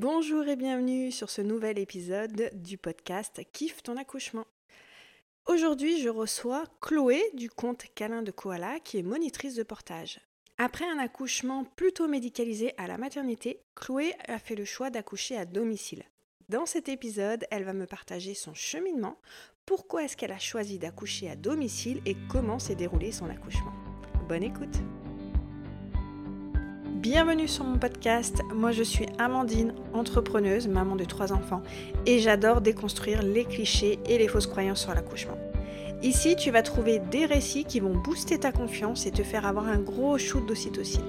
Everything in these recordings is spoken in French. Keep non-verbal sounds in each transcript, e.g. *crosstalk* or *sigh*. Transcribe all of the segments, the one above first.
Bonjour et bienvenue sur ce nouvel épisode du podcast Kiffe ton accouchement. Aujourd'hui, je reçois Chloé du compte Câlin de Koala qui est monitrice de portage. Après un accouchement plutôt médicalisé à la maternité, Chloé a fait le choix d'accoucher à domicile. Dans cet épisode, elle va me partager son cheminement, pourquoi est-ce qu'elle a choisi d'accoucher à domicile et comment s'est déroulé son accouchement. Bonne écoute Bienvenue sur mon podcast. Moi, je suis Amandine, entrepreneuse, maman de trois enfants, et j'adore déconstruire les clichés et les fausses croyances sur l'accouchement. Ici, tu vas trouver des récits qui vont booster ta confiance et te faire avoir un gros shoot d'ocytocine.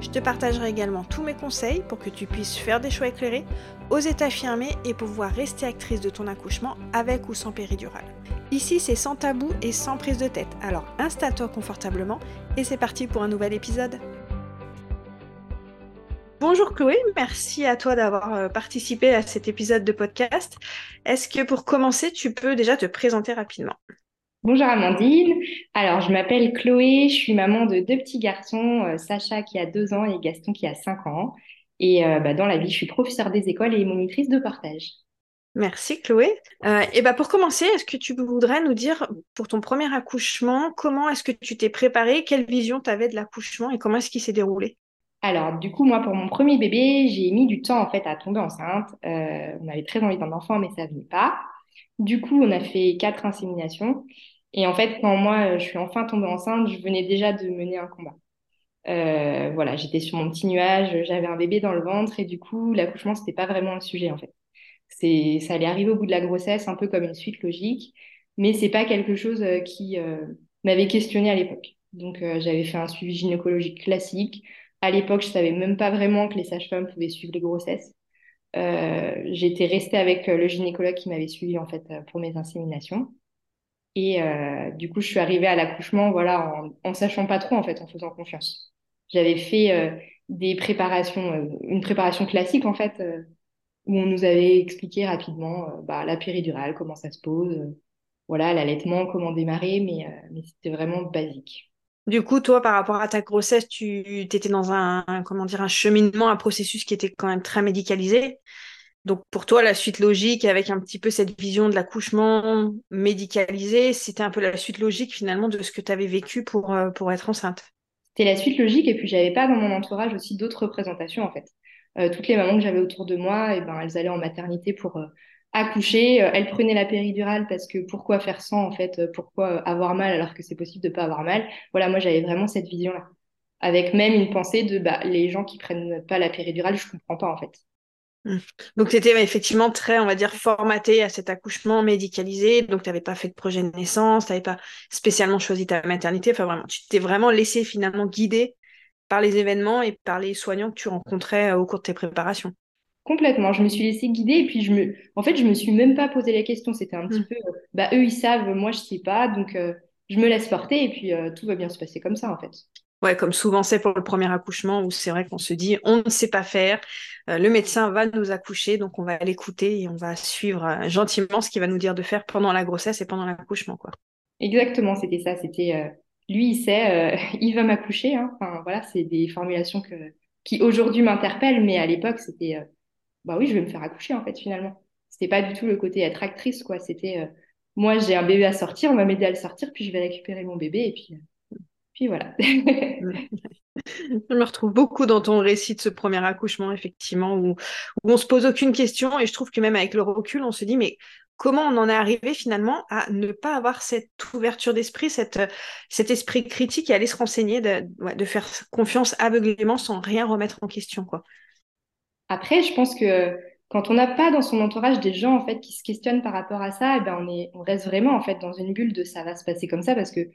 Je te partagerai également tous mes conseils pour que tu puisses faire des choix éclairés, oser t'affirmer et pouvoir rester actrice de ton accouchement avec ou sans péridurale. Ici, c'est sans tabou et sans prise de tête. Alors installe-toi confortablement et c'est parti pour un nouvel épisode. Bonjour Chloé, merci à toi d'avoir euh, participé à cet épisode de podcast. Est-ce que pour commencer, tu peux déjà te présenter rapidement? Bonjour Amandine. Alors, je m'appelle Chloé, je suis maman de deux petits garçons, euh, Sacha qui a deux ans et Gaston qui a cinq ans. Et euh, bah, dans la vie, je suis professeure des écoles et monitrice de partage. Merci Chloé. et bah pour commencer, est-ce que tu voudrais nous dire pour ton premier accouchement, comment est-ce que tu t'es préparée, quelle vision tu avais de l'accouchement et comment est-ce qu'il s'est déroulé? Alors, du coup, moi, pour mon premier bébé, j'ai mis du temps en fait à tomber enceinte. Euh, on avait très envie d'un enfant, mais ça venait pas. Du coup, on a fait quatre inséminations. Et en fait, quand moi, je suis enfin tombée enceinte, je venais déjà de mener un combat. Euh, voilà, j'étais sur mon petit nuage, j'avais un bébé dans le ventre et du coup, l'accouchement, c'était pas vraiment un sujet en fait. C'est, ça allait arriver au bout de la grossesse, un peu comme une suite logique, mais c'est pas quelque chose euh, qui m'avait questionné à l'époque. Donc, j'avais fait un suivi gynécologique classique. À l'époque, je savais même pas vraiment que les sages-femmes pouvaient suivre les grossesses. Euh, j'étais restée avec euh, le gynécologue qui m'avait suivi en fait euh, pour mes inséminations. Et du coup, je suis arrivée à l'accouchement, voilà, en, en, sachant pas trop en fait, en faisant confiance. J'avais fait des préparations, une préparation classique en fait, où on nous avait expliqué rapidement bah, la péridurale, comment ça se pose, voilà, l'allaitement, comment démarrer, mais c'était vraiment basique. Du coup, toi, par rapport à ta grossesse, tu étais dans un, comment dire, un cheminement, un processus qui était quand même très médicalisé. Donc, pour toi, la suite logique, avec un petit peu cette vision de l'accouchement médicalisé, c'était un peu la suite logique finalement de ce que tu avais vécu pour, euh, pour être enceinte. C'était la suite logique, et puis j'avais pas dans mon entourage aussi d'autres représentations en fait. Euh, toutes les mamans que j'avais autour de moi, eh ben, elles allaient en maternité pour euh, accoucher. Euh, elle prenait la péridurale parce que pourquoi faire sans en fait euh, Pourquoi avoir mal alors que c'est possible de pas avoir mal? Voilà, moi j'avais vraiment cette vision-là, avec même une pensée de bah, les gens qui prennent pas la péridurale, je comprends pas en fait. Mmh. Donc, tu étais effectivement très, on va dire, formaté à cet accouchement médicalisé. Donc, tu n'avais pas fait de projet de naissance, tu n'avais pas spécialement choisi ta maternité. Enfin, vraiment, tu t'es vraiment laissé finalement guider par les événements et par les soignants que tu rencontrais euh, au cours de tes préparations. Complètement, je me suis laissée guider et puis je me, en fait, je me suis même pas posé la question. C'était un petit mm. peu, euh, bah eux ils savent, moi je sais pas, donc euh, je me laisse porter et puis euh, tout va bien se passer comme ça en fait. Ouais, comme souvent c'est pour le premier accouchement où c'est vrai qu'on se dit on ne sait pas faire, le médecin va nous accoucher donc on va l'écouter et on va suivre gentiment ce qu'il va nous dire de faire pendant la grossesse et pendant l'accouchement quoi. Exactement, c'était ça. C'était lui il sait, *laughs* il va m'accoucher. Hein. Enfin voilà, c'est des formulations que qui aujourd'hui m'interpellent, mais à l'époque c'était bah oui, je vais me faire accoucher en fait finalement. C'était pas du tout le côté être actrice quoi. C'était euh, moi j'ai un bébé à sortir, on va m'aider à le sortir, puis je vais récupérer mon bébé et puis euh, puis voilà. *laughs* je me retrouve beaucoup dans ton récit de ce premier accouchement effectivement où, où on se pose aucune question et je trouve que même avec le recul on se dit mais comment on en est arrivé finalement à ne pas avoir cette ouverture d'esprit, cet esprit critique et aller se renseigner, de, faire confiance aveuglément sans rien remettre en question. Après, je pense que quand on n'a pas dans son entourage des gens en fait qui se questionnent par rapport à ça, eh ben on, est, on reste vraiment en fait dans une bulle de ça va se passer comme ça parce que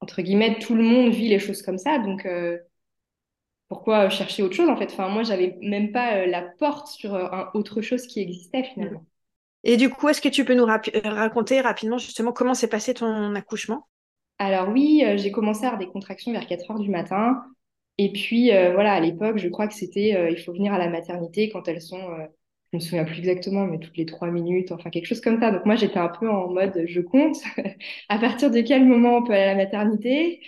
entre guillemets tout le monde vit les choses comme ça, donc euh, pourquoi chercher autre chose en fait? Enfin moi j'avais même pas euh, la porte sur euh, un autre chose qui existait finalement. Et du coup, est-ce que tu peux nous raconter rapidement justement comment s'est passé ton accouchement? Alors oui, j'ai commencé à avoir des contractions vers 4 heures du matin. Et puis, euh, voilà, à l'époque, je crois que c'était, euh, il faut venir à la maternité quand elles sont, euh, je me souviens plus exactement, mais toutes les trois minutes, enfin quelque chose comme ça. Donc moi, j'étais un peu en mode, je compte. *laughs* à partir de quel moment on peut aller à la maternité?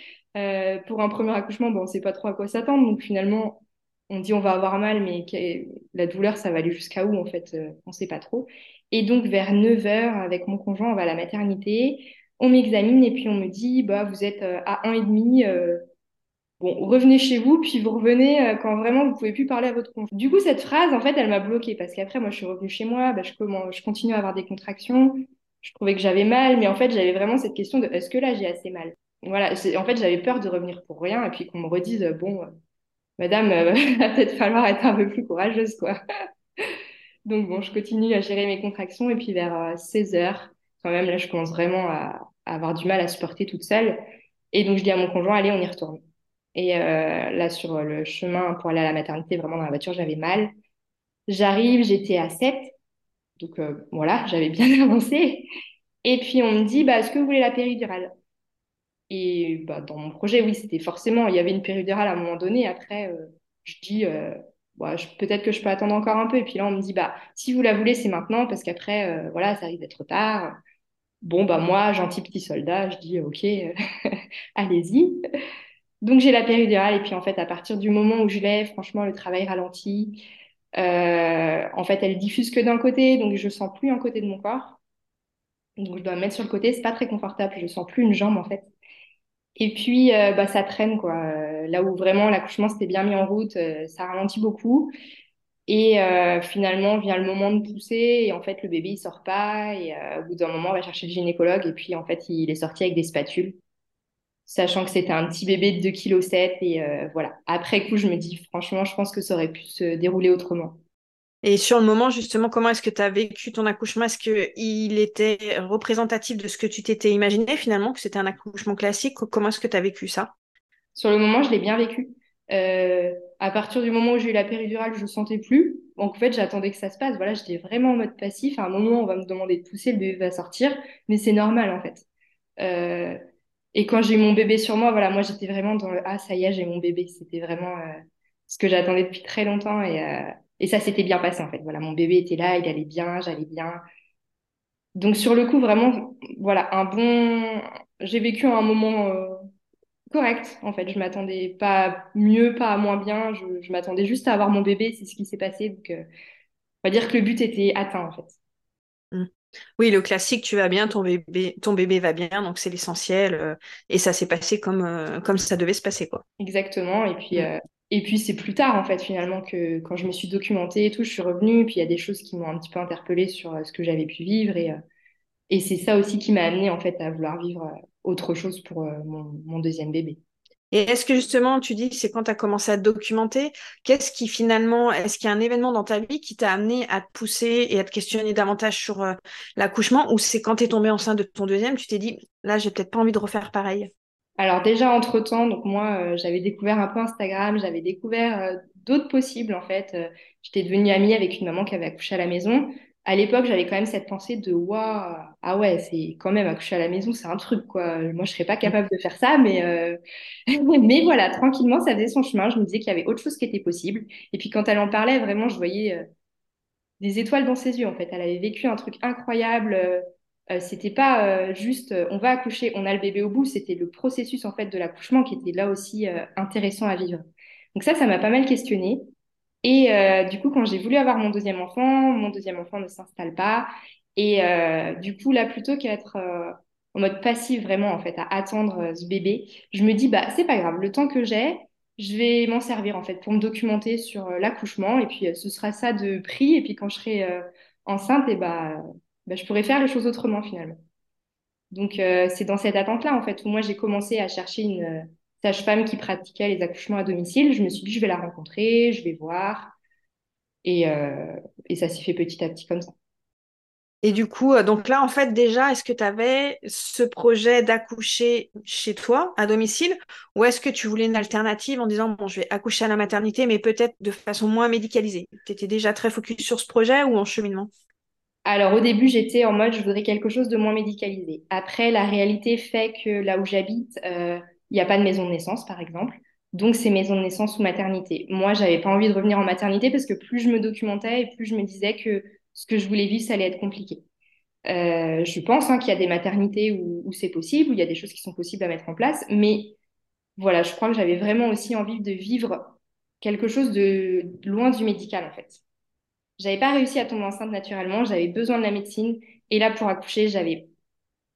Pour un premier accouchement, bon, on sait pas trop à quoi s'attendre. Donc finalement, on dit on va avoir mal, mais la douleur, ça va aller jusqu'à où en fait On ne sait pas trop. Et donc vers 9h, avec mon conjoint, on va à la maternité, on m'examine et puis on me dit bah, vous êtes à 1,5. Euh, bon, revenez chez vous, puis vous revenez quand vraiment vous pouvez plus parler à votre conjoint. Du coup, cette phrase, en fait, elle m'a bloquée parce qu'après, moi, je suis revenue chez moi, bah, je, je continue à avoir des contractions, je trouvais que j'avais mal, mais en fait, j'avais vraiment cette question de est-ce que là, j'ai assez mal? Voilà, en fait, j'avais peur de revenir pour rien et puis qu'on me redise bon, madame, euh, *laughs* va peut-être falloir être un peu plus courageuse, quoi. *laughs* Donc, bon, je continue à gérer mes contractions et puis vers 16 euh, heures, quand même, là, je commence vraiment à, avoir du mal à supporter toute seule. Et donc, je dis à mon conjoint, allez, on y retourne. Et euh, là, sur le chemin pour aller à la maternité, vraiment dans la voiture, j'avais mal. J'arrive, j'étais à 7. Donc euh, voilà, *laughs* j'avais bien *laughs* avancé. Et puis on me dit, bah, est-ce que vous voulez la péridurale? Et bah, dans mon projet, oui, c'était forcément, il y avait une péridurale à un moment donné. Après, euh, je dis, bah, peut-être que je peux attendre encore un peu. Et puis là, on me dit, bah, si vous la voulez, c'est maintenant, parce qu'après, voilà, ça arrive d'être tard. Bon, bah, moi, gentil petit soldat, je dis, ok, *laughs* allez-y. Donc j'ai la péridurale et puis en fait à partir du moment où je l'ai, franchement le travail ralentit. Euh, en fait, elle diffuse que d'un côté, donc je sens plus un côté de mon corps. Donc je dois me mettre sur le côté, c'est pas très confortable, je sens plus une jambe en fait. Et puis euh, bah ça traîne quoi. Euh, là où vraiment l'accouchement s'était bien mis en route, ça ralentit beaucoup. Et finalement vient le moment de pousser et en fait le bébé il sort pas et au bout d'un moment on va chercher le gynécologue et puis en fait il est sorti avec des spatules sachant que c'était un petit bébé de 2,7 kg. Et euh, voilà, après coup, je me dis, franchement, je pense que ça aurait pu se dérouler autrement. Et sur le moment, justement, comment est-ce que tu as vécu ton accouchement? Est-ce qu'il était représentatif de ce que tu t'étais imaginé finalement, que c'était un accouchement classique Comment est-ce que tu as vécu ça? Sur le moment, je l'ai bien vécu. Euh, à partir du moment où j'ai eu la péridurale, je ne sentais plus. Donc en fait, j'attendais que ça se passe. Voilà, j'étais vraiment en mode passif. À un moment, on va me demander de pousser, le bébé va sortir, mais c'est normal en fait. Euh, et quand j'ai eu mon bébé sur moi, voilà, moi j'étais vraiment dans le ah ça y est, j'ai mon bébé. C'était vraiment euh, ce que j'attendais depuis très longtemps et, euh, et ça s'était bien passé en fait. Voilà, mon bébé était là, il allait bien, j'allais bien. Donc sur le coup vraiment, voilà, un bon, j'ai vécu un moment euh, correct en fait. Je m'attendais pas mieux, pas moins bien. Je, je m'attendais juste à avoir mon bébé. C'est ce qui s'est passé. Donc on va dire que le but était atteint en fait. Mmh. Oui, le classique, tu vas bien, ton bébé, ton bébé va bien, donc c'est l'essentiel. Euh, et ça s'est passé comme, euh, comme ça devait se passer, quoi. Exactement. Et puis, mm. euh, et puis c'est plus tard, en fait, finalement, que quand je me suis documentée et tout, je suis revenue. Puis il y a des choses qui m'ont un petit peu interpellée sur ce que j'avais pu vivre. Et, et c'est ça aussi qui m'a amenée, en fait, à vouloir vivre autre chose pour mon deuxième bébé. Et est-ce que justement, tu dis c'est quand tu as commencé à te documenter, qu'est-ce qui finalement, est-ce qu'il y a un événement dans ta vie qui t'a amené à te pousser et à te questionner davantage sur euh, l'accouchement ou c'est quand tu es tombée enceinte de ton deuxième, tu t'es dit, là, j'ai peut-être pas envie de refaire pareil? Alors déjà, entre-temps, donc moi, euh, j'avais découvert un peu Instagram, j'avais découvert euh, d'autres possibles en fait. J'étais devenue amie avec une maman qui avait accouché à la maison à l'époque, j'avais quand même cette pensée de waouh, ah ouais, c'est quand même accoucher à la maison, c'est un truc quoi. Moi, je serais pas capable de faire ça, mais euh... *laughs* mais voilà, tranquillement, ça faisait son chemin. Je me disais qu'il y avait autre chose qui était possible. Et puis quand elle en parlait, vraiment, je voyais euh, des étoiles dans ses yeux. En fait, elle avait vécu un truc incroyable. Euh, euh c'était pas juste on va accoucher, on a le bébé au bout. C'était le processus en fait de l'accouchement qui était là aussi intéressant à vivre. Donc ça, ça m'a pas mal questionné. Et euh, du coup, quand j'ai voulu avoir mon deuxième enfant, mon deuxième enfant ne s'installe pas. Et euh, du coup, là, plutôt qu'être euh, en mode passif vraiment, en fait, à attendre ce bébé, je me dis, bah, c'est pas grave, le temps que j'ai, je vais m'en servir, en fait, pour me documenter sur l'accouchement. Et puis, ce sera ça de prix. Et puis, quand je serai enceinte, et bah, bah, je pourrai faire les choses autrement, finalement. Donc, c'est dans cette attente-là, en fait, où moi, j'ai commencé à chercher une sage-femme qui pratiquait les accouchements à domicile. Je me suis dit, je vais la rencontrer, je vais voir. Et, euh, et ça s'est fait petit à petit comme ça. Et du coup, euh, donc là, en fait, déjà, est-ce que tu avais ce projet d'accoucher chez toi, à domicile, ou est-ce que tu voulais une alternative en disant, bon, je vais accoucher à la maternité, mais peut-être de façon moins médicalisée? Tu étais déjà très focus sur ce projet ou en cheminement? Alors au début, j'étais en mode je voudrais quelque chose de moins médicalisé. Après, la réalité fait que là où j'habite, euh, il n'y a pas de maison de naissance, par exemple. Donc, c'est maison de naissance ou maternité. Moi, j'avais pas envie de revenir en maternité parce que plus je me documentais et plus je me disais que ce que je voulais vivre, ça allait être compliqué. Euh, je pense hein, qu'il y a des maternités où, c'est possible, où il y a des choses qui sont possibles à mettre en place, mais voilà, je crois que j'avais vraiment aussi envie de vivre quelque chose de loin du médical, en fait. J'avais pas réussi à tomber enceinte naturellement, j'avais besoin de la médecine. Et là, pour accoucher, j'avais,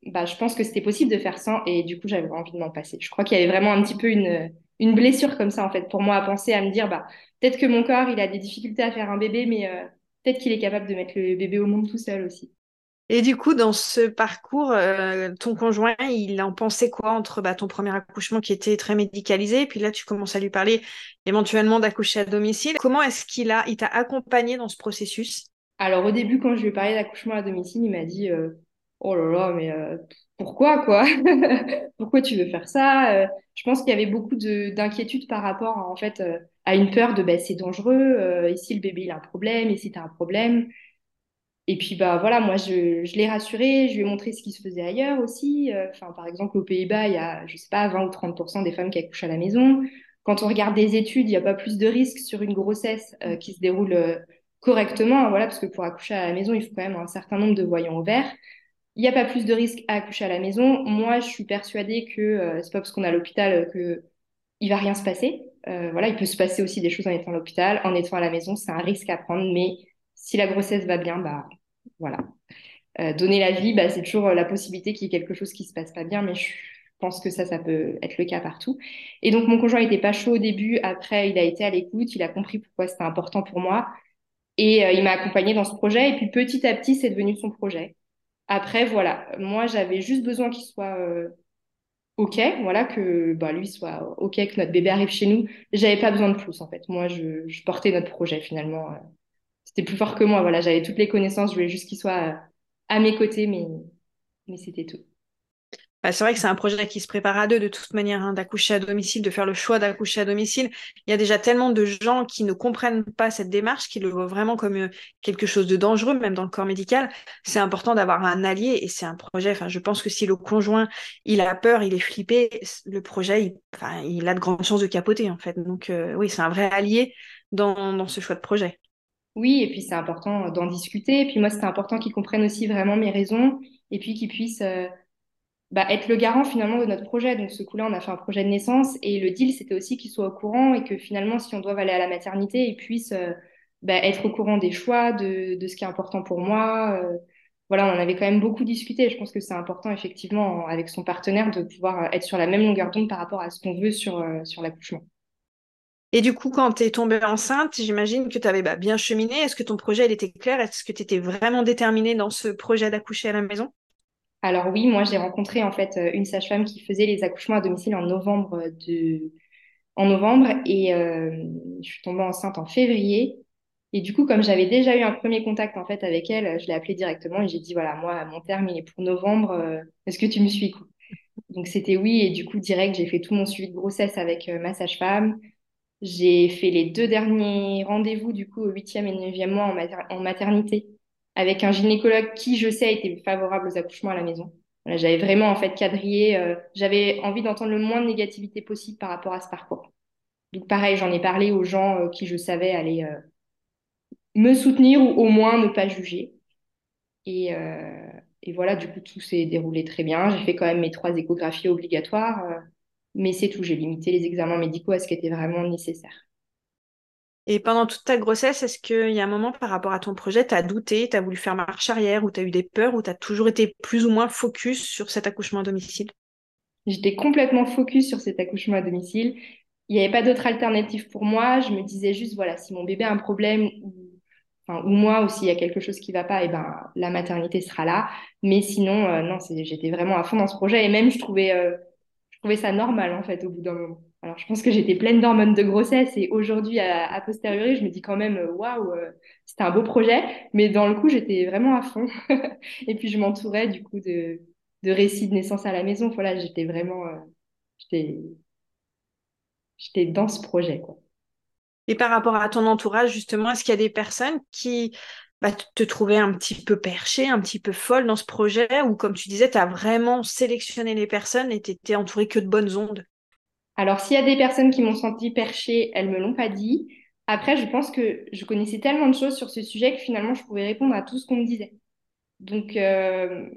bah, je pense que c'était possible de faire sans, et du coup, j'avais envie de m'en passer. Je crois qu'il y avait vraiment un petit peu une, une blessure comme ça, en fait, pour moi, à penser, à me dire, bah, peut-être que mon corps, il a des difficultés à faire un bébé, mais euh, peut-être qu'il est capable de mettre le bébé au monde tout seul aussi. Et du coup, dans ce parcours, euh, ton conjoint, il en pensait quoi entre bah, ton premier accouchement qui était très médicalisé, et puis là, tu commences à lui parler éventuellement d'accoucher à domicile. Comment est-ce qu'il a, il t'a accompagné dans ce processus? Alors au début, quand je lui ai parlé d'accouchement à domicile, il m'a dit euh, Oh là là, mais euh, pourquoi quoi? *laughs* Pourquoi tu veux faire ça? Je pense qu'il y avait beaucoup d'inquiétudes par rapport en fait à une peur de bah, c'est dangereux. ici, le bébé il a un problème, ici tu as un problème. Et puis, bah, voilà, moi, je, je l'ai rassuré, je lui ai montré ce qui se faisait ailleurs aussi. Euh, enfin, par exemple, aux Pays-Bas, il y a, je sais pas, 20 ou 30% des femmes qui accouchent à la maison. Quand on regarde des études, il n'y a pas plus de risques sur une grossesse euh, qui se déroule euh, correctement. Voilà, parce que pour accoucher à la maison, il faut quand même un certain nombre de voyants ouverts. Il n'y a pas plus de risques à accoucher à la maison. Moi, je suis persuadée que c'est pas parce qu'on est à l'hôpital que il va rien se passer. voilà, il peut se passer aussi des choses en étant à l'hôpital, en étant à la maison, c'est un risque à prendre, mais si la grossesse va bien, bah voilà. Euh, donner la vie, bah, c'est toujours la possibilité qu'il y ait quelque chose qui se passe pas bien, mais je pense que ça, ça peut être le cas partout. Et donc, mon conjoint n'était pas chaud au début. Après, il a été à l'écoute, il a compris pourquoi c'était important pour moi. Et euh, il m'a accompagné dans ce projet. Et puis, petit à petit, c'est devenu son projet. Après, voilà, moi, j'avais juste besoin qu'il soit euh, OK, voilà, que bah, lui soit OK, que notre bébé arrive chez nous. J'avais pas besoin de plus, en fait. Moi, je, je portais notre projet, finalement c'était plus fort que moi. Voilà, j'avais toutes les connaissances, je voulais juste qu'il soit euh, à mes côtés, mais, mais c'était tout. Bah, c'est vrai que c'est un projet qui se prépare à deux de toute manière, hein, d'accoucher à domicile, de faire le choix d'accoucher à domicile. Il y a déjà tellement de gens qui ne comprennent pas cette démarche, qui le voient vraiment comme euh, quelque chose de dangereux, même dans le corps médical. C'est important d'avoir un allié et c'est un projet. Je pense que si le conjoint il a peur, il est flippé, le projet, il, a de grandes chances de capoter en fait. Donc euh, oui, c'est un vrai allié dans, ce choix de projet. Oui, et puis c'est important d'en discuter. Et puis moi, c'était important qu'ils comprennent aussi vraiment mes raisons et puis qu'ils puissent euh, bah, être le garant finalement de notre projet. Donc ce coup-là, on a fait un projet de naissance et le deal, c'était aussi qu'ils soient au courant et que finalement, si on doit aller à la maternité, ils puissent euh, bah, être au courant des choix, de, de, ce qui est important pour moi. Euh, voilà, on en avait quand même beaucoup discuté. Je pense que c'est important effectivement avec son partenaire de pouvoir être sur la même longueur d'onde par rapport à ce qu'on veut sur, sur l'accouchement. Et du coup, quand tu es tombée enceinte, j'imagine que tu avais bah, bien cheminé. Est-ce que ton projet il était clair? Est-ce que tu étais vraiment déterminée dans ce projet d'accoucher à la maison? Alors oui, moi j'ai rencontré en fait une sage-femme qui faisait les accouchements à domicile en novembre de... en novembre et euh, je suis tombée enceinte en février. Et du coup, comme j'avais déjà eu un premier contact en fait avec elle, je l'ai appelée directement et j'ai dit voilà, moi mon terme il est pour novembre. Euh, est-ce que tu me suis Donc c'était oui et du coup direct j'ai fait tout mon suivi de grossesse avec euh, ma sage-femme. J'ai fait les deux derniers rendez-vous, du coup, au huitième et neuvième mois en, maternité, avec un gynécologue qui, je sais, était favorable aux accouchements à la maison. j'avais vraiment, en fait, quadrillé. Euh, j'avais envie d'entendre le moins de négativité possible par rapport à ce parcours. Donc, pareil, j'en ai parlé aux gens euh, qui, je savais, allaient euh, me soutenir ou au moins ne pas juger. Et, et voilà, du coup, tout s'est déroulé très bien. J'ai fait quand même mes trois échographies obligatoires. Mais c'est tout, j'ai limité les examens médicaux à ce qui était vraiment nécessaire. Et pendant toute ta grossesse, est-ce qu'il y a un moment par rapport à ton projet, tu as douté, tu as voulu faire marche arrière, ou tu as eu des peurs, ou tu as toujours été plus ou moins focus sur cet accouchement à domicile? J'étais complètement focus sur cet accouchement à domicile. Il n'y avait pas d'autre alternative pour moi. Je me disais juste, voilà, si mon bébé a un problème, ou, moi, ou s'il y a quelque chose qui ne va pas, et eh ben, la maternité sera là. Mais sinon, euh, non, j'étais vraiment à fond dans ce projet. Et même, je trouvais... Euh, je trouvais ça normal en fait au bout d'un moment. Alors je pense que j'étais pleine d'hormones de grossesse et aujourd'hui à, posteriori je me dis quand même euh, waouh euh, c'était un beau projet mais dans le coup j'étais vraiment à fond *laughs* et puis je m'entourais du coup de, de récits de naissance à la maison. Voilà j'étais vraiment euh, j'étais dans ce projet. Et par rapport à ton entourage justement est-ce qu'il y a des personnes qui bah, te trouver un petit peu perché, un petit peu folle dans ce projet? Ou comme tu disais, tu as vraiment sélectionné les personnes et tu étais entouré que de bonnes ondes? Alors, s'il y a des personnes qui m'ont senti perché, elles me l'ont pas dit. Après, je pense que je connaissais tellement de choses sur ce sujet que finalement, je pouvais répondre à tout ce qu'on me disait. Donc, euh,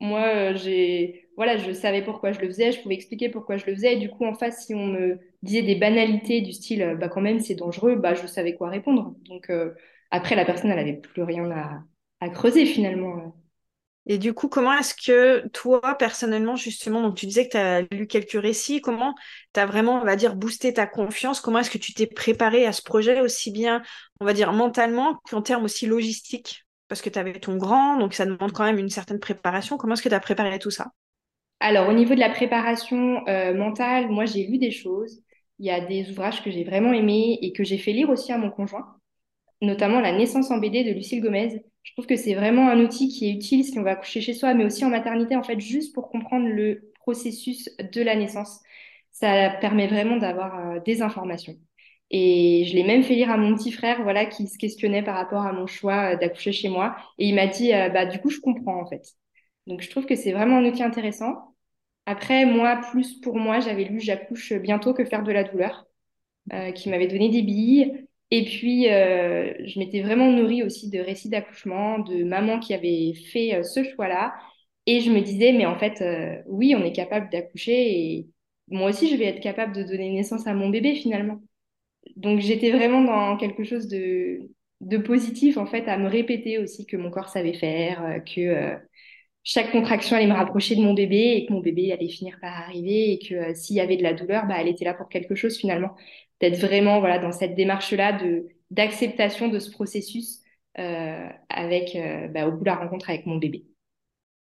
moi, j'ai voilà, je savais pourquoi je le faisais, je pouvais expliquer pourquoi je le faisais. Et du coup, en face, si on me disait des banalités du style, bah quand même, c'est dangereux, bah je savais quoi répondre. Donc après, la personne, elle n'avait plus rien à, à creuser finalement. Et du coup, comment est-ce que toi, personnellement, justement, donc tu disais que tu as lu quelques récits, comment tu as vraiment, on va dire, boosté ta confiance? Comment est-ce que tu t'es préparé à ce projet aussi bien, on va dire, mentalement qu'en termes aussi logistiques? Parce que tu avais ton grand, donc ça demande quand même une certaine préparation. Comment est-ce que tu as préparé tout ça? Alors, au niveau de la préparation euh, mentale, moi, j'ai lu des choses. Il y a des ouvrages que j'ai vraiment aimés et que j'ai fait lire aussi à mon conjoint, notamment La naissance en BD de Lucille Gomez je trouve que c'est vraiment un outil qui est utile si on va accoucher chez soi, mais aussi en maternité, en fait, juste pour comprendre le processus de la naissance. Ça permet vraiment d'avoir euh, des informations. Et je l'ai même fait lire à mon petit frère, voilà, qui se questionnait par rapport à mon choix euh, d'accoucher chez moi. Et il m'a dit, euh, bah, du coup, je comprends, en fait. Donc, je trouve que c'est vraiment un outil intéressant. Après, moi, plus pour moi, j'avais lu J'accouche bientôt que faire de la douleur, qui m'avait donné des billes. Et puis, euh, je m'étais vraiment nourrie aussi de récits d'accouchement, de mamans qui avaient fait euh, ce choix-là. Et je me disais, mais en fait, euh, oui, on est capable d'accoucher et moi aussi, je vais être capable de donner naissance à mon bébé finalement. Donc, j'étais vraiment dans quelque chose de, de positif, en fait, à me répéter aussi que mon corps savait faire, que chaque contraction allait me rapprocher de mon bébé et que mon bébé allait finir par arriver et que s'il y avait de la douleur, bah, elle était là pour quelque chose finalement d'être vraiment voilà, dans cette démarche-là de, d'acceptation de ce processus euh, avec, euh, bah, au bout de la rencontre avec mon bébé.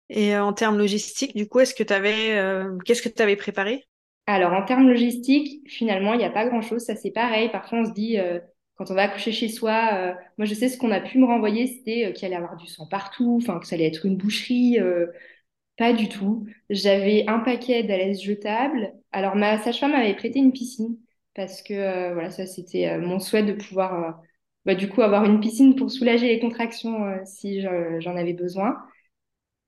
Et euh, en termes logistiques, du coup, est-ce que tu avais, qu'est-ce que tu avais préparé? Alors, en termes logistiques, finalement, il n'y a pas grand-chose. Ça, c'est pareil. Parfois, on se dit, quand on va accoucher chez soi, moi, je sais ce qu'on a pu me renvoyer, c'était qu'il allait avoir du sang partout, enfin, que ça allait être une boucherie. pas du tout. J'avais un paquet d'alaises jetables. Alors, ma sage-femme m'avait prêté une piscine parce que euh, voilà, ça c'était euh, mon souhait de pouvoir euh, bah, du coup avoir une piscine pour soulager les contractions si j'en avais besoin.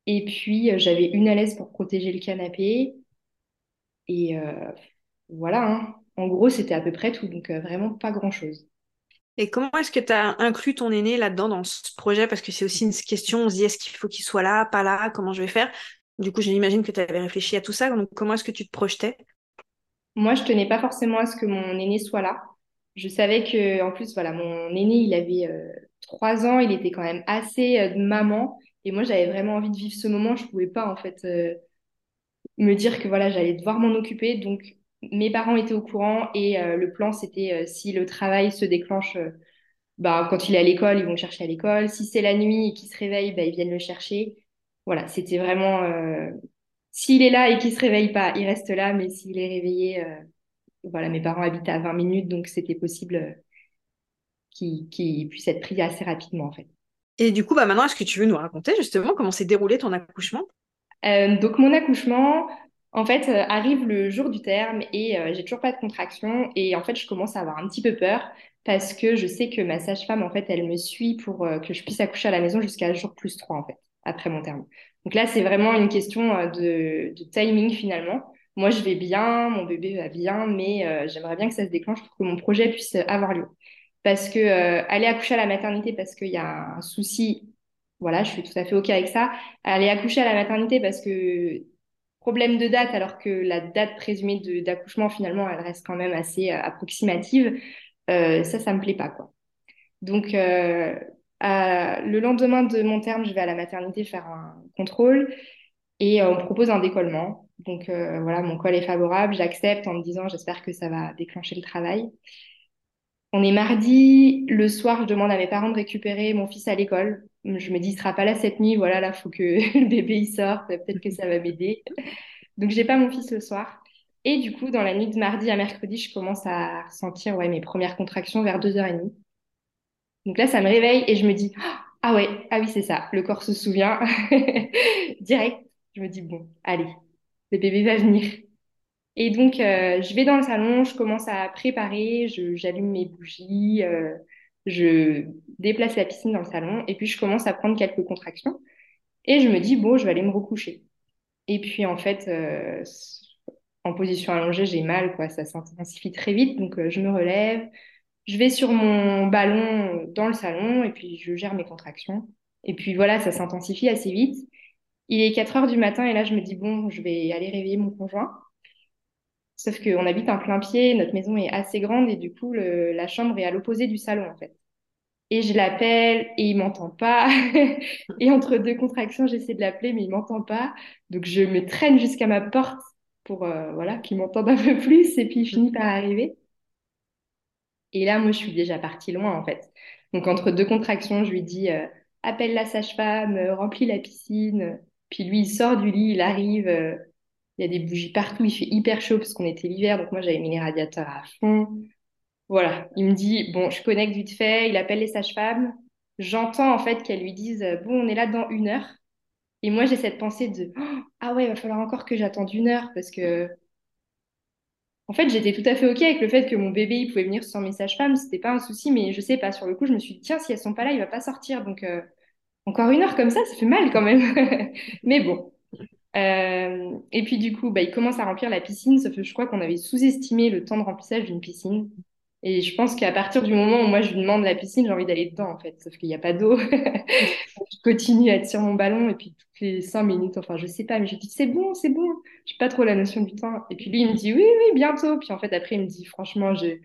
Et puis j'avais une alaise pour protéger le canapé. Et voilà, hein. en gros c'était à peu près tout, donc vraiment pas grand-chose. Et comment est-ce que tu as inclus ton aîné là-dedans dans ce projet? Parce que c'est aussi une question, on se dit est-ce qu'il faut qu'il soit là, pas là, comment je vais faire? Du coup, j'imagine que tu avais réfléchi à tout ça, donc comment est-ce que tu te projetais? Moi, je tenais pas forcément à ce que mon aîné soit là. Je savais que, en plus, voilà, mon aîné, il avait euh, trois ans, il était quand même assez euh, maman. Et moi, j'avais vraiment envie de vivre ce moment. Je pouvais pas, en fait, euh, me dire que voilà, j'allais devoir m'en occuper. Donc, mes parents étaient au courant et le plan, c'était si le travail se déclenche, bah, quand il est à l'école, ils vont le chercher à l'école. Si c'est la nuit et qu'il se réveille, bah, ils viennent le chercher. Voilà, c'était vraiment s'il est là et qu'il se réveille pas, il reste là, mais s'il est réveillé, euh, voilà, mes parents habitent à 20 minutes, donc c'était possible euh, qu'il puisse être pris assez rapidement, en fait. Et du coup, bah maintenant, est-ce que tu veux nous raconter justement comment s'est déroulé ton accouchement? Euh, Donc, mon accouchement, en fait, arrive le jour du terme et j'ai toujours pas de contraction. Et en fait, je commence à avoir un petit peu peur parce que je sais que ma sage-femme, en fait, elle me suit pour que je puisse accoucher à la maison jusqu'à jour plus 3, en fait, après mon terme. Donc là, c'est vraiment une question euh, de, timing finalement. Moi, je vais bien, mon bébé va bien, mais euh, j'aimerais bien que ça se déclenche pour que mon projet puisse avoir lieu. Parce que euh, aller accoucher à la maternité parce qu'il y a un souci, voilà, je suis tout à fait OK avec ça. Aller accoucher à la maternité parce que problème de date, alors que la date présumée d'accouchement, finalement, elle reste quand même assez approximative, ça, ça me plaît pas, quoi. Donc, le lendemain de mon terme, je vais à la maternité faire un contrôle et euh, on me propose un décollement. Donc euh, voilà, mon col est favorable, j'accepte en me disant j'espère que ça va déclencher le travail. On est mardi, le soir, je demande à mes parents de récupérer mon fils à l'école. Je me dis, il sera pas là cette nuit, voilà, là, faut que *laughs* le bébé sorte, peut-être que ça va m'aider. Donc, j'ai pas mon fils le soir. Et du coup, dans la nuit de mardi à mercredi, je commence à ressentir ouais, mes premières contractions vers 2h30. Donc là, ça me réveille et je me dis, ah ouais, ah oui, c'est ça, le corps se souvient. *laughs* Direct, je me dis, bon, allez, le bébé va venir. Et donc, euh, je vais dans le salon, je commence à préparer, j'allume mes bougies, euh, je déplace la piscine dans le salon et puis je commence à prendre quelques contractions. Et je me dis, bon, je vais aller me recoucher. Et puis, en fait, euh, en position allongée, j'ai mal, quoi, ça s'intensifie très vite, donc je me relève, je vais sur mon ballon dans le salon et puis je gère mes contractions. Et puis voilà, ça s'intensifie assez vite. Il est 4 heures du matin et là, je me dis, bon, je vais aller réveiller mon conjoint. Sauf qu'on habite un plein pied, notre maison est assez grande et du coup, la chambre est à l'opposé du salon, en fait. Et je l'appelle et il m'entend pas. *laughs* Et entre deux contractions, j'essaie de l'appeler, mais il m'entend pas. Donc, je me traîne jusqu'à ma porte pour euh, voilà, qu'il m'entende un peu plus et puis il finit par arriver. Et là, moi, je suis déjà partie loin, en fait. Donc, entre deux contractions, je lui dis euh, appelle la sage-femme, euh, remplis la piscine. Puis lui, il sort du lit, il arrive. Il y a des bougies partout, il fait hyper chaud parce qu'on était l'hiver. Donc, moi, j'avais mis les radiateurs à fond. Voilà, il me dit bon, je connecte vite fait. Il appelle les sages-femmes. J'entends, en fait, qu'elles lui disent bon, on est là dans une heure. Et moi, j'ai cette pensée de Oh, ah ouais, il va falloir encore que j'attende une heure parce que en fait, j'étais tout à fait OK avec le fait que mon bébé, il pouvait venir sans mes sages-femmes, c'était pas un souci, mais je sais pas, sur le coup, je me suis dit, tiens, si elles sont pas là, il va pas sortir. Donc, euh, encore une heure comme ça, ça fait mal quand même. *laughs* Mais bon. Euh, et puis, du coup, bah, il commence à remplir la piscine, sauf que je crois qu'on avait sous-estimé le temps de remplissage d'une piscine. Et je pense qu'à partir du moment où moi, je lui demande la piscine, j'ai envie d'aller dedans, en fait, sauf qu'il n'y a pas d'eau. *laughs* Je continue à être sur mon ballon, et puis toutes les cinq minutes, enfin, je sais pas, mais je dis, c'est bon, c'est bon. J'ai pas trop la notion du temps. Et puis lui, il me dit oui, oui, bientôt. Puis en fait, après, il me dit franchement, j'ai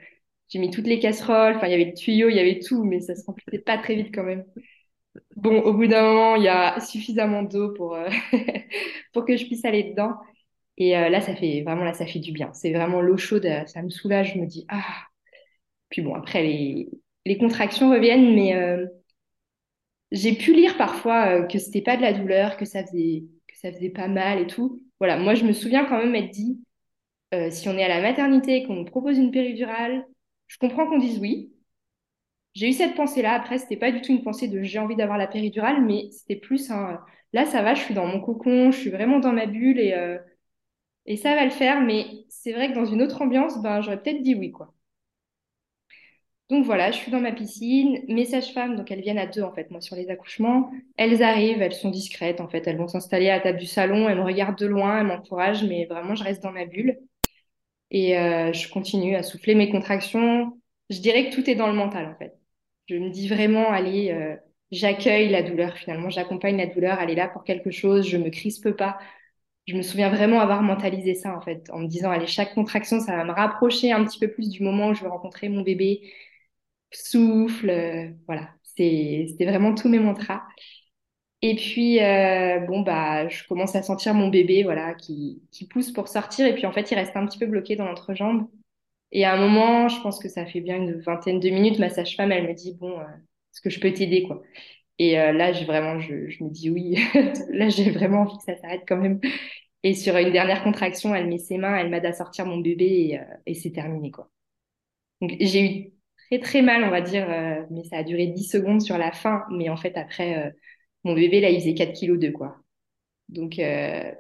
mis toutes les casseroles. Enfin, il y avait le tuyau, il y avait tout, mais ça se remplissait pas très vite quand même. Bon, au bout d'un moment, il y a suffisamment d'eau pour, euh, *laughs* pour que je puisse aller dedans. Et euh, là, ça fait vraiment, là, ça fait du bien. C'est vraiment l'eau chaude, euh, ça me soulage. Je me dis, ah. Puis bon, après, les, les contractions reviennent, mais j'ai pu lire parfois que c'était pas de la douleur, que ça faisait, que ça faisait pas mal et tout. Voilà, moi, je me souviens quand même m'être dit, si on est à la maternité et qu'on nous propose une péridurale, je comprends qu'on dise oui. J'ai eu cette pensée-là. Après, c'était pas du tout une pensée de j'ai envie d'avoir la péridurale, mais c'était plus un là, ça va, je suis dans mon cocon, je suis vraiment dans ma bulle et, euh, et ça va le faire. Mais c'est vrai que dans une autre ambiance, ben, j'aurais peut-être dit oui, quoi. Donc voilà, je suis dans ma piscine. Mes sages-femmes, donc elles viennent à deux en fait, moi sur les accouchements. Elles arrivent, elles sont discrètes en fait. Elles vont s'installer à la table du salon, elles me regardent de loin, elles m'encouragent, mais vraiment, je reste dans ma bulle. Et euh, je continue à souffler mes contractions. Je dirais que tout est dans le mental, en fait. Je me dis vraiment, allez, euh, j'accueille la douleur finalement, j'accompagne la douleur, elle est là pour quelque chose, je me crispe pas. Je me souviens vraiment avoir mentalisé ça, en fait, en me disant, allez, chaque contraction, ça va me rapprocher un petit peu plus du moment où je vais rencontrer mon bébé. Souffle, euh, voilà. C'était vraiment tous mes mantras. Et puis, euh, bon, bah, je commence à sentir mon bébé, voilà, qui, qui pousse pour sortir. Et puis, en fait, il reste un petit peu bloqué dans l'entrejambe. Et à un moment, je pense que ça fait bien une vingtaine de minutes, ma sage-femme, elle me dit, bon, euh, est-ce que je peux t'aider, quoi? Et euh, là, j'ai vraiment, je, je me dis oui. *laughs* Là, j'ai vraiment envie que ça s'arrête quand même. Et sur une dernière contraction, elle met ses mains, elle m'aide à sortir mon bébé et, euh, et c'est terminé, quoi. Donc, j'ai eu très, très mal, on va dire, euh, mais ça a duré 10 secondes sur la fin. Mais en fait, après, euh, mon bébé, là, il faisait 4 kilos 2, quoi. Donc, euh,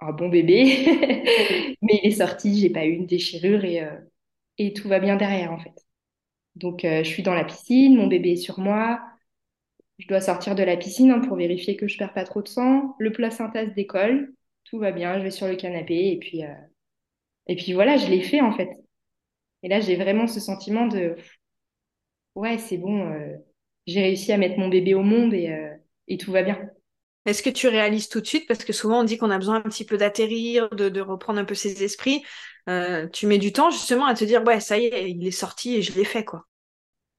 un bon bébé. *laughs* Mais il est sorti, j'ai pas eu une déchirure et, euh, et tout va bien derrière, en fait. Donc, euh, je suis dans la piscine, mon bébé est sur moi. Je dois sortir de la piscine hein, pour vérifier que je perds pas trop de sang. Le placenta se décolle, tout va bien, je vais sur le canapé et puis, euh, voilà, je l'ai fait, en fait. Et là, j'ai vraiment ce sentiment de, ouais, c'est bon, euh, j'ai réussi à mettre mon bébé au monde et tout va bien. Est-ce que tu réalises tout de suite, parce que souvent on dit qu'on a besoin un petit peu d'atterrir, de, reprendre un peu ses esprits, euh, tu mets du temps justement à te dire, ouais, ça y est, il est sorti et je l'ai fait, quoi.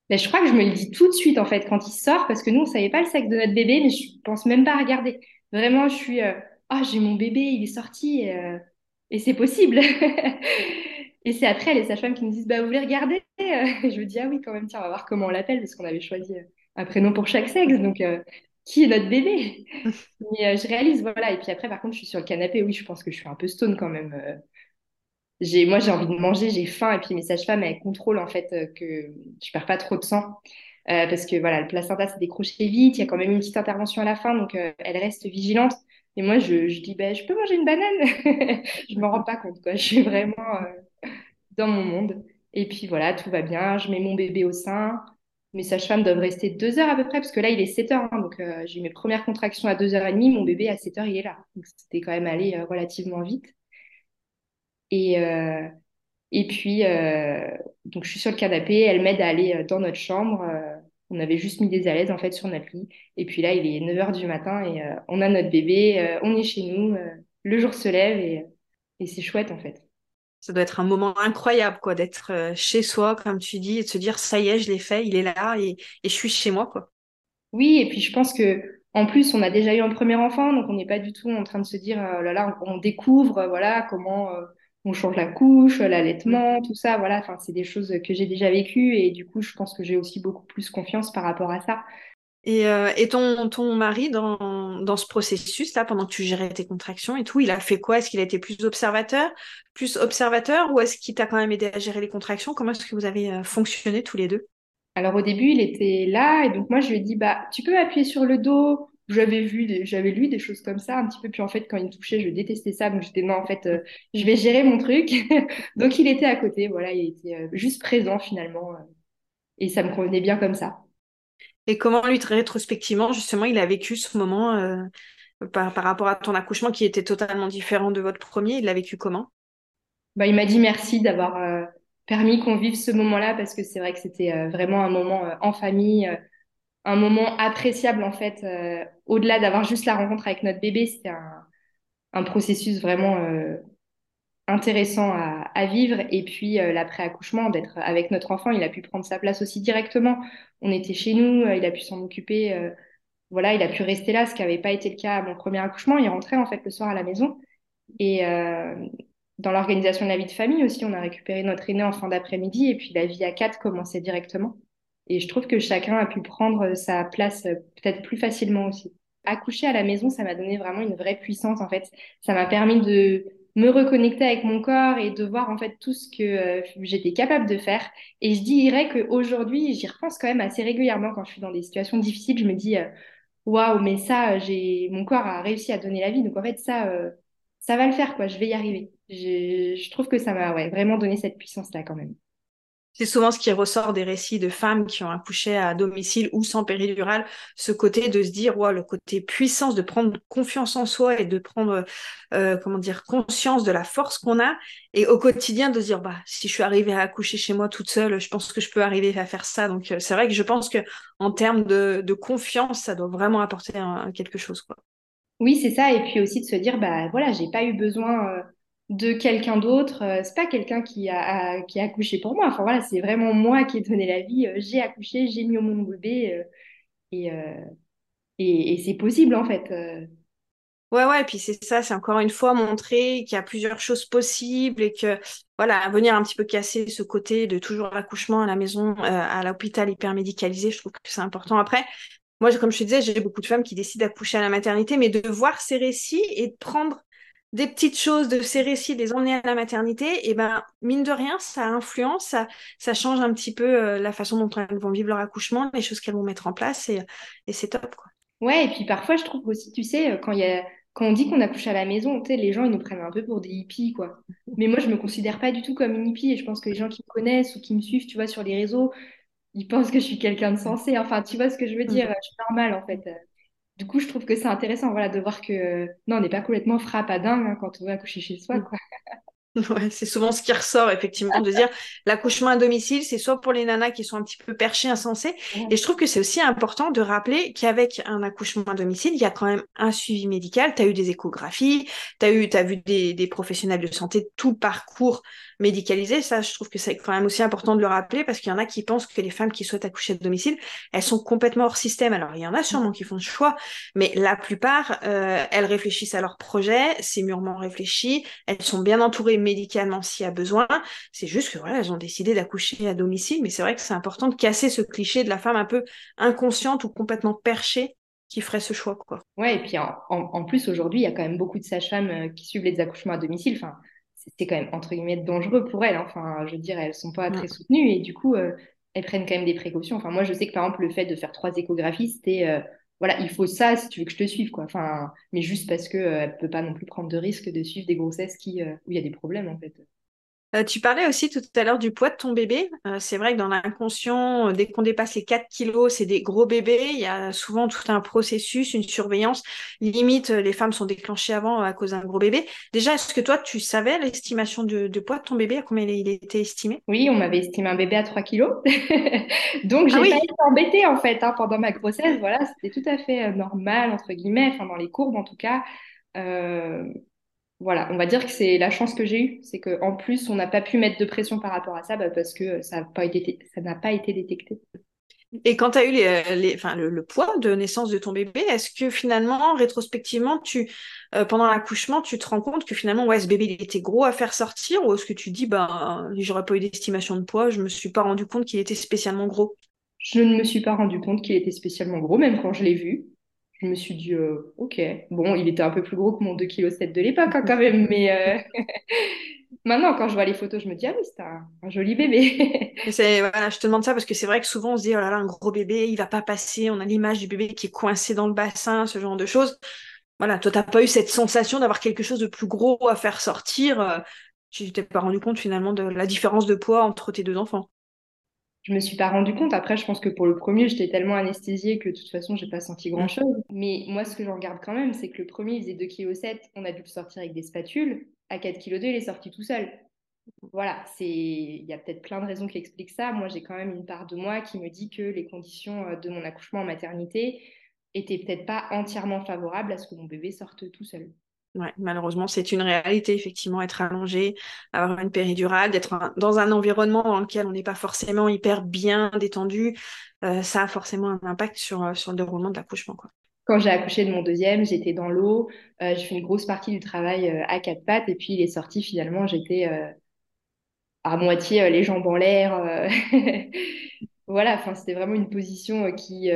Mais je crois que je me le dis tout de suite, en fait, quand il sort, parce que nous, on savait pas le sexe de notre bébé, mais je pense même pas à regarder. Vraiment, je suis, euh, ah, j'ai mon bébé, il est sorti, euh, et c'est possible. *laughs* Et c'est après les sages-femmes qui nous disent, bah, vous voulez regarder? *laughs* Euh, Je me dis, ah oui, quand même, tiens, on va voir comment on l'appelle, parce qu'on avait choisi euh, un prénom pour chaque sexe, donc euh, qui est notre bébé? *laughs* Mais euh, je réalise, voilà. Et puis après, par contre, je suis sur le canapé, oui, je pense que je suis un peu stone quand même. euh, j'ai, moi, j'ai envie de manger, j'ai faim, et puis mes sages-femmes, elles contrôlent en fait euh, que je perds pas trop de sang. Parce que voilà, le placenta s'est décroché vite, il y a quand même une petite intervention à la fin, donc elle reste vigilante. Et moi, je, je dis, ben, je peux manger une banane? *laughs* Je m'en rends pas compte, quoi. Je suis vraiment dans mon monde. Et puis voilà, tout va bien, je mets mon bébé au sein. Mes sages-femmes doivent rester deux heures à peu près, parce que là, il est 7 heures, hein, donc euh, j'ai mes premières contractions à deux heures et demie, mon bébé à 7 heures, il est là. Donc c'était quand même allé euh, relativement vite. Et, euh, puis, donc je suis sur le canapé, elle m'aide à aller dans notre chambre. On avait juste mis des alaises en fait sur notre lit. Et puis là, il est 9h du matin et on a notre bébé, on est chez nous, le jour se lève et c'est chouette en fait ça doit être un moment incroyable, quoi, d'être euh, chez soi, comme tu dis, et de se dire, ça y est, je l'ai fait, il est là, et, je suis chez moi, quoi. Oui, et puis je pense que en plus, on a déjà eu un premier enfant, donc on n'est pas du tout en train de se dire, oh là là, on, découvre, euh, voilà, comment on change la couche, l'allaitement, tout ça, voilà. Enfin, c'est des choses que j'ai déjà vécues, et du coup, je pense que j'ai aussi beaucoup plus confiance par rapport à ça. Et, euh, et ton, ton mari, dans, dans ce processus-là, pendant que tu gérais tes contractions et tout, il a fait quoi? Est-ce qu'il a été plus observateur, plus observateur, ou est-ce qu'il t'a quand même aidé à gérer les contractions? Comment est-ce que vous avez euh, fonctionné tous les deux? Alors au début, il était là, et donc moi, je lui ai dit, bah, tu peux appuyer sur le dos. J'avais vu, j'avais lu des choses comme ça un petit peu, puis en fait, quand il touchait, je détestais ça, donc j'étais non, en fait, euh, je vais gérer mon truc. *laughs* donc il était à côté, voilà, il était juste présent finalement, et ça me convenait bien comme ça. Et comment lui, rétrospectivement, justement, il a vécu ce moment euh, par, rapport à ton accouchement qui était totalement différent de votre premier Il l'a vécu comment? Bah, Il m'a dit merci d'avoir euh, permis qu'on vive ce moment-là parce que c'est vrai que c'était euh, vraiment un moment en famille, un moment appréciable en fait. Au-delà d'avoir juste la rencontre avec notre bébé, c'était un, un, processus vraiment intéressant à, vivre. Et puis euh, l'après-accouchement, d'être avec notre enfant, il a pu prendre sa place aussi directement. On était chez nous, euh, il a pu s'en occuper. Euh, voilà, il a pu rester là, ce qui n'avait pas été le cas à mon premier accouchement. Il rentrait en fait le soir à la maison. Et dans l'organisation de la vie de famille aussi, on a récupéré notre aîné en fin d'après-midi et puis la vie à quatre commençait directement. Et je trouve que chacun a pu prendre sa place peut-être plus facilement aussi. Accoucher à la maison, ça m'a donné vraiment une vraie puissance en fait. Ça m'a permis de me reconnecter avec mon corps et de voir en fait tout ce que euh, j'étais capable de faire. Et je dirais qu'aujourd'hui, j'y repense quand même assez régulièrement quand je suis dans des situations difficiles. Je me dis, euh, waouh, mais ça, j'ai mon corps a réussi à donner la vie. Donc en fait, ça, euh, ça va le faire, quoi. Je vais y arriver. Je, je trouve que ça m'a ouais, vraiment donné cette puissance-là quand même. C'est souvent ce qui ressort des récits de femmes qui ont accouché à domicile ou sans péridurale, ce côté de se dire, le côté puissance, de prendre confiance en soi et de prendre, euh, comment dire, conscience de la force qu'on a, et au quotidien de se dire, bah, si je suis arrivée à accoucher chez moi toute seule, je pense que je peux arriver à faire ça. Donc, euh, c'est vrai que je pense que en termes de, de confiance, ça doit vraiment apporter quelque chose, quoi. Oui, c'est ça. Et puis aussi de se dire, bah voilà, j'ai pas eu besoin. Euh, de quelqu'un d'autre. Euh, c'est pas quelqu'un qui a, qui a accouché pour moi. Enfin voilà, c'est vraiment moi qui ai donné la vie. Euh, j'ai accouché, j'ai mis au monde bébé euh, et, et, c'est possible en fait. Ouais, ouais, et puis c'est ça, c'est encore une fois montrer qu'il y a plusieurs choses possibles et que, voilà, venir un petit peu casser ce côté de toujours l'accouchement à la maison, à l'hôpital hyper médicalisé, je trouve que c'est important. Après, moi, comme je te disais, j'ai beaucoup de femmes qui décident d'accoucher à la maternité, mais de voir ces récits et de prendre des petites choses de ces récits, les emmener à la maternité, et ben mine de rien, ça influence, ça, ça change un petit peu euh, la façon dont elles vont vivre leur accouchement, les choses qu'elles vont mettre en place, et, et c'est top. Quoi. Ouais, et puis parfois, je trouve aussi, tu sais, quand, y a, quand on dit qu'on accouche à la maison, tu sais, les gens, ils nous prennent un peu pour des hippies, quoi. Mais moi, je me considère pas du tout comme une hippie, et je pense que les gens qui me connaissent ou qui me suivent, tu vois, sur les réseaux, ils pensent que je suis quelqu'un de sensé. Enfin, tu vois ce que je veux dire, mm. je suis normale, en fait du coup, je trouve que c'est intéressant voilà, de voir que non, on n'est pas complètement frappe à dingue hein, quand on va accoucher chez soi. Quoi. *laughs* Ouais, c'est souvent ce qui ressort, effectivement, de dire *laughs* l'accouchement à domicile, c'est soit pour les nanas qui sont un petit peu perchées, insensées. Et je trouve que c'est aussi important de rappeler qu'avec un accouchement à domicile, il y a quand même un suivi médical. Tu as eu des échographies, tu as, eu, as vu des, des professionnels de santé, tout le parcours médicalisé. Ça, je trouve que c'est quand même aussi important de le rappeler parce qu'il y en a qui pensent que les femmes qui souhaitent accoucher à domicile, elles sont complètement hors système. Alors, il y en a sûrement qui font le choix, mais la plupart, euh, elles réfléchissent à leur projet, c'est mûrement réfléchi, elles sont bien entourées médicalement s'il y a besoin. C'est juste que voilà, elles ont décidé d'accoucher à domicile, mais c'est vrai que c'est important de casser ce cliché de la femme un peu inconsciente ou complètement perchée qui ferait ce choix. Quoi. Ouais, et puis en, en, plus, aujourd'hui, il y a quand même beaucoup de sages-femmes euh, qui suivent les accouchements à domicile. Enfin, c'était quand même, entre guillemets, dangereux pour elles. Hein. Enfin, je veux dire, elles sont pas très soutenues et du coup, euh, elles prennent quand même des précautions. Enfin, moi, je sais que par exemple, le fait de faire trois échographies, c'était, euh, voilà, il faut ça si tu veux que je te suive, quoi. Enfin, mais juste parce qu'elle ne peut pas non plus prendre de risque de suivre des grossesses qui, où il y a des problèmes, en fait. Euh, tu parlais aussi tout à l'heure du poids de ton bébé. Euh, c'est vrai que dans l'inconscient, euh, dès qu'on dépasse les 4 kilos, c'est des gros bébés. Il y a souvent tout un processus, une surveillance. Limite, les femmes sont déclenchées avant à cause d'un gros bébé. Déjà, est-ce que toi, tu savais l'estimation de, poids de ton bébé, à combien il, était estimé? Oui, on m'avait estimé un bébé à 3 kilos. *laughs* Donc, j'ai ah pas été embêtée en fait hein, pendant ma grossesse. Voilà, c'était tout à fait normal, entre guillemets, enfin dans les courbes en tout cas voilà, on va dire que c'est la chance que j'ai eue, c'est qu'en plus, on n'a pas pu mettre de pression par rapport à ça bah, parce que ça n'a pas, été, pas été détecté. Et quand tu as eu les, enfin, le, poids de naissance de ton bébé, est-ce que finalement, rétrospectivement, tu, euh, pendant l'accouchement, tu te rends compte que finalement, ouais, ce bébé il était gros à faire sortir ou est-ce que tu dis, bah, j'aurais pas eu d'estimation de poids, je me suis pas rendu compte qu'il était spécialement gros? Je ne me suis pas rendu compte qu'il était spécialement gros, même quand je l'ai vu je me suis dit, euh, ok, bon, il était un peu plus gros que mon 2,7 kg de l'époque hein, quand même, *laughs* mais euh, *laughs* maintenant, quand je vois les photos, je me dis, ah oui, c'est un, joli bébé. *laughs* voilà, je te demande ça parce que c'est vrai que souvent on se dit, oh là là, un gros bébé, il va pas passer, on a l'image du bébé qui est coincé dans le bassin, ce genre de choses. Voilà, toi, t'as pas eu cette sensation d'avoir quelque chose de plus gros à faire sortir. Euh, tu t'es pas rendu compte finalement de la différence de poids entre tes deux enfants? Je me suis pas rendu compte. Après, je pense que pour le premier, j'étais tellement anesthésiée que de toute façon, j'ai pas senti grand chose. Mais moi, ce que j'en regarde quand même, c'est que le premier, il faisait 2,7 kg. On a dû le sortir avec des spatules. À 4,2 kg, il est sorti tout seul. Voilà, c'est il y a peut-être plein de raisons qui expliquent ça. Moi, j'ai quand même une part de moi qui me dit que les conditions euh, de mon accouchement en maternité étaient peut-être pas entièrement favorables à ce que mon bébé sorte tout seul. Malheureusement, c'est une réalité, effectivement, être allongé, avoir une péridurale, d'être dans un environnement dans lequel on n'est pas forcément hyper bien détendu, euh, ça a forcément un impact sur, euh, le déroulement de l'accouchement. Quand j'ai accouché de mon deuxième, j'étais dans l'eau, euh, j'ai fait une grosse partie du travail à quatre pattes, et puis il est sorti finalement, j'étais à moitié les jambes en l'air. *laughs* voilà, c'était vraiment une position qui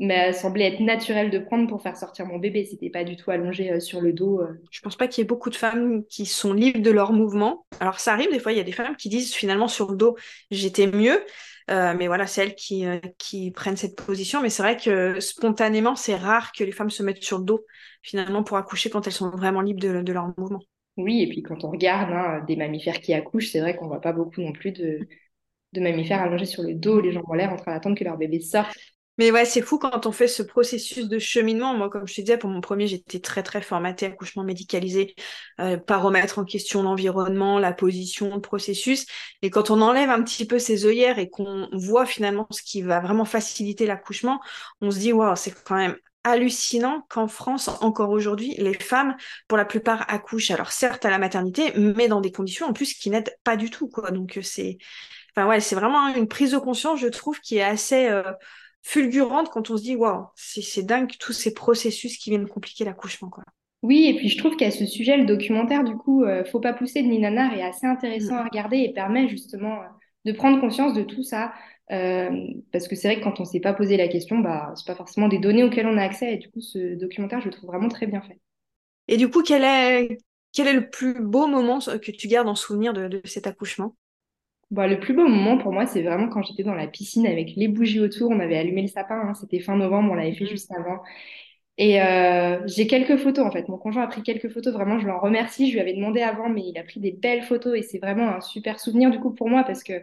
m'a semblé être naturel de prendre pour faire sortir mon bébé. C'était pas du tout allongé euh, sur le dos. Euh. Je pense pas qu'il y ait beaucoup de femmes qui sont libres de leur mouvement. Alors ça arrive des fois, il y a des femmes qui disent finalement sur le dos j'étais mieux. Euh, mais voilà, c'est elles qui, qui prennent cette position. Mais c'est vrai que spontanément, c'est rare que les femmes se mettent sur le dos finalement pour accoucher quand elles sont vraiment libres de, leur mouvement. Oui, et puis quand on regarde hein, des mammifères qui accouchent, c'est vrai qu'on voit pas beaucoup non plus de, de mammifères allongés sur le dos, les jambes en l'air, en train d'attendre que leur bébé sorte. Mais ouais, c'est fou quand on fait ce processus de cheminement. Moi, comme je te disais, pour mon premier, j'étais très, très formatée, accouchement médicalisé, euh, pas remettre en question l'environnement, la position, le processus. Et quand on enlève un petit peu ces œillères et qu'on voit finalement ce qui va vraiment faciliter l'accouchement, on se dit, waouh, c'est quand même hallucinant qu'en France, encore aujourd'hui, les femmes, pour la plupart, accouchent. Alors, certes, à la maternité, mais dans des conditions en plus qui n'aident pas du tout, quoi. Donc, c'est, enfin, ouais, c'est vraiment une prise de conscience, je trouve, qui est assez, euh, fulgurante quand on se dit waouh, c'est dingue tous ces processus qui viennent compliquer l'accouchement quoi. Oui, et puis je trouve qu'à ce sujet, le documentaire, du coup, euh, Faut pas pousser de Ninanar est assez intéressant mm. à regarder et permet justement euh, de prendre conscience de tout ça. Euh, parce que c'est vrai que quand on ne s'est pas posé la question, bah, ce pas forcément des données auxquelles on a accès. Et du coup, ce documentaire, je le trouve vraiment très bien fait. Et du coup, quel est, quel est le plus beau moment que tu gardes en souvenir de cet accouchement? Bah, le plus beau moment pour moi, c'est vraiment quand j'étais dans la piscine avec les bougies autour. On avait allumé le sapin, hein, c'était fin novembre, on l'avait fait mmh. juste avant. Et euh, j'ai quelques photos en fait. Mon conjoint a pris quelques photos, vraiment, je l'en remercie. Je lui avais demandé avant, mais il a pris des belles photos et c'est vraiment un super souvenir du coup pour moi parce que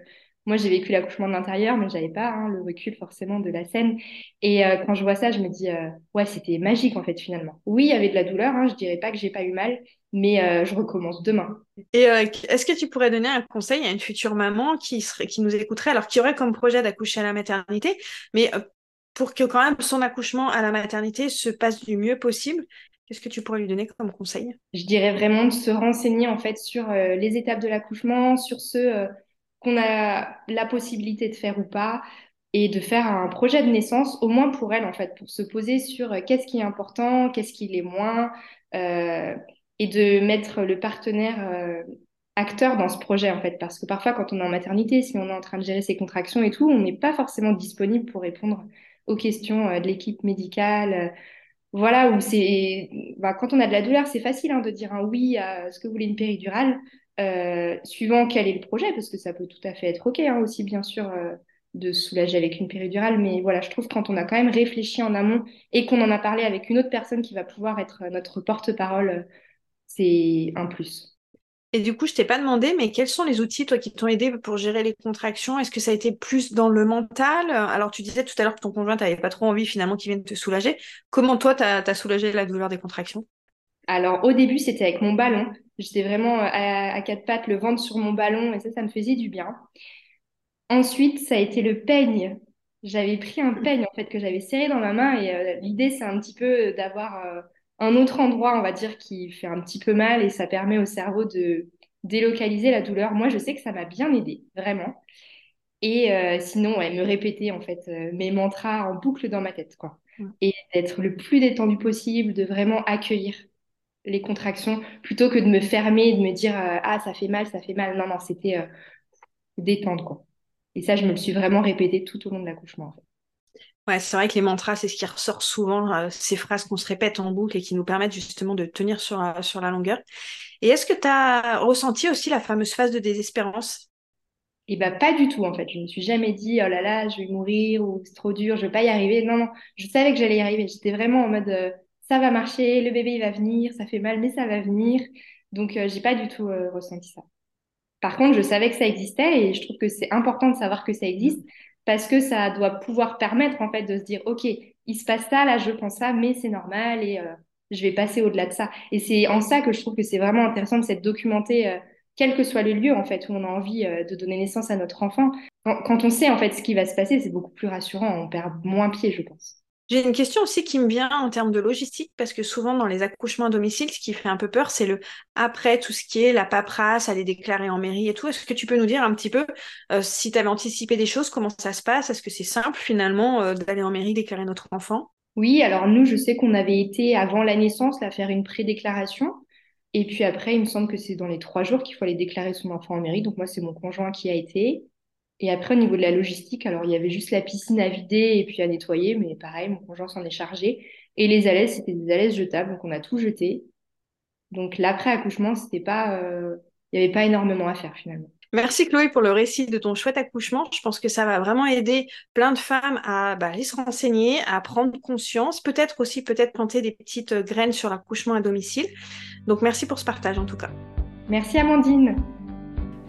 moi j'ai vécu l'accouchement de l'intérieur, mais j'avais pas hein, le recul forcément de la scène. Et euh, quand je vois ça, je me dis euh, ouais, c'était magique en fait finalement. Oui, il y avait de la douleur, hein, je dirais pas que j'ai pas eu mal, mais euh, je recommence demain. Et euh, est-ce que tu pourrais donner un conseil à une future maman qui, serait, qui nous écouterait, alors qui aurait comme projet d'accoucher à la maternité, mais euh, pour que quand même son accouchement à la maternité se passe du mieux possible Qu'est-ce que tu pourrais lui donner comme conseil? Je dirais vraiment de se renseigner en fait sur les étapes de l'accouchement, sur ce qu'on a la possibilité de faire ou pas, et de faire un projet de naissance, au moins pour elle en fait, pour se poser sur qu'est-ce qui est important, qu'est-ce qui l'est moins, et de mettre le partenaire euh, acteur dans ce projet, en fait. Parce que parfois, quand on est en maternité, si on est en train de gérer ses contractions et tout, on n'est pas forcément disponible pour répondre aux questions euh, de l'équipe médicale. Euh, voilà, où c'est. Bah, quand on a de la douleur, c'est facile hein, de dire un oui à ce que vous voulez une péridurale, suivant quel est le projet, parce que ça peut tout à fait être OK hein, aussi, bien sûr. de soulager avec une péridurale, mais voilà, je trouve quand on a quand même réfléchi en amont et qu'on en a parlé avec une autre personne qui va pouvoir être notre porte-parole c'est un plus. Et du coup, je t'ai pas demandé, mais quels sont les outils, toi, qui t'ont aidé pour gérer les contractions? Est-ce que ça a été plus dans le mental? Alors, tu disais tout à l'heure que ton conjoint n'avait pas trop envie finalement qu'il vienne te soulager. Comment toi, tu as, soulagé la douleur des contractions? Alors, au début, c'était avec mon ballon. J'étais vraiment euh, à, quatre pattes, le ventre sur mon ballon, et ça, ça me faisait du bien. Ensuite, ça a été le peigne. J'avais pris un peigne, en fait, que j'avais serré dans ma main, et euh, l'idée, c'est un petit peu d'avoir... Euh, un autre endroit, on va dire, qui fait un petit peu mal et ça permet au cerveau de délocaliser la douleur. Moi, je sais que ça m'a bien aidé, vraiment. Et euh, sinon, elle me répétait en fait euh, mes mantras en boucle dans ma tête, quoi. Et d'être le plus détendu possible, de vraiment accueillir les contractions plutôt que de me fermer, de me dire euh, ah ça fait mal, ça fait mal. Non non, c'était détendre quoi. Et ça, je me le suis vraiment répété tout au long de l'accouchement. En fait. Ouais, c'est vrai que les mantras, c'est ce qui ressort souvent, euh, ces phrases qu'on se répète en boucle et qui nous permettent justement de tenir sur, euh, sur la longueur. Et est-ce que tu as ressenti aussi la fameuse phase de désespérance? Eh bien, pas du tout, en fait. Je ne me suis jamais dit, oh là là, je vais mourir ou c'est trop dur, je vais pas y arriver. Non, non, je savais que j'allais y arriver. J'étais vraiment en mode, euh, ça va marcher, le bébé, il va venir, ça fait mal, mais ça va venir. Donc, j'ai pas du tout ressenti ça. Par contre, je savais que ça existait et je trouve que c'est important de savoir que ça existe parce que ça doit pouvoir permettre en fait de se dire ok il se passe ça là je pense ça mais c'est normal et euh, je vais passer au-delà de ça. Et c'est en ça que je trouve que c'est vraiment intéressant de s'être documenté euh, quel que soit le lieu en fait où on a envie euh, de donner naissance à notre enfant. Quand, on sait en fait ce qui va se passer c'est beaucoup plus rassurant on perd moins pied je pense j'ai une question aussi qui me vient en termes de logistique, parce que souvent dans les accouchements à domicile, ce qui fait un peu peur, c'est le après, tout ce qui est la paperasse, aller déclarer en mairie et tout. Est-ce que tu peux nous dire un petit peu euh, si tu avais anticipé des choses, comment ça se passe? Est-ce que c'est simple finalement euh, d'aller en mairie déclarer notre enfant? Oui, alors nous, je sais qu'on avait été avant la naissance là, faire une pré-déclaration. Et puis après, il me semble que c'est dans les trois jours qu'il faut aller déclarer son enfant en mairie. Donc moi, c'est mon conjoint qui a été. Et après, au niveau de la logistique, alors il y avait juste la piscine à vider et puis à nettoyer, mais pareil, mon conjoint s'en est chargé. Et les alaises, c'était des alaises jetables, donc on a tout jeté. Donc l'après-accouchement, c'était pas, euh, il n'y avait pas énormément à faire finalement. Merci Chloé pour le récit de ton chouette accouchement. Je pense que ça va vraiment aider plein de femmes à bah, aller se renseigner, à prendre conscience, peut-être aussi peut-être planter des petites graines sur l'accouchement à domicile. Donc merci pour ce partage en tout cas. Merci Amandine.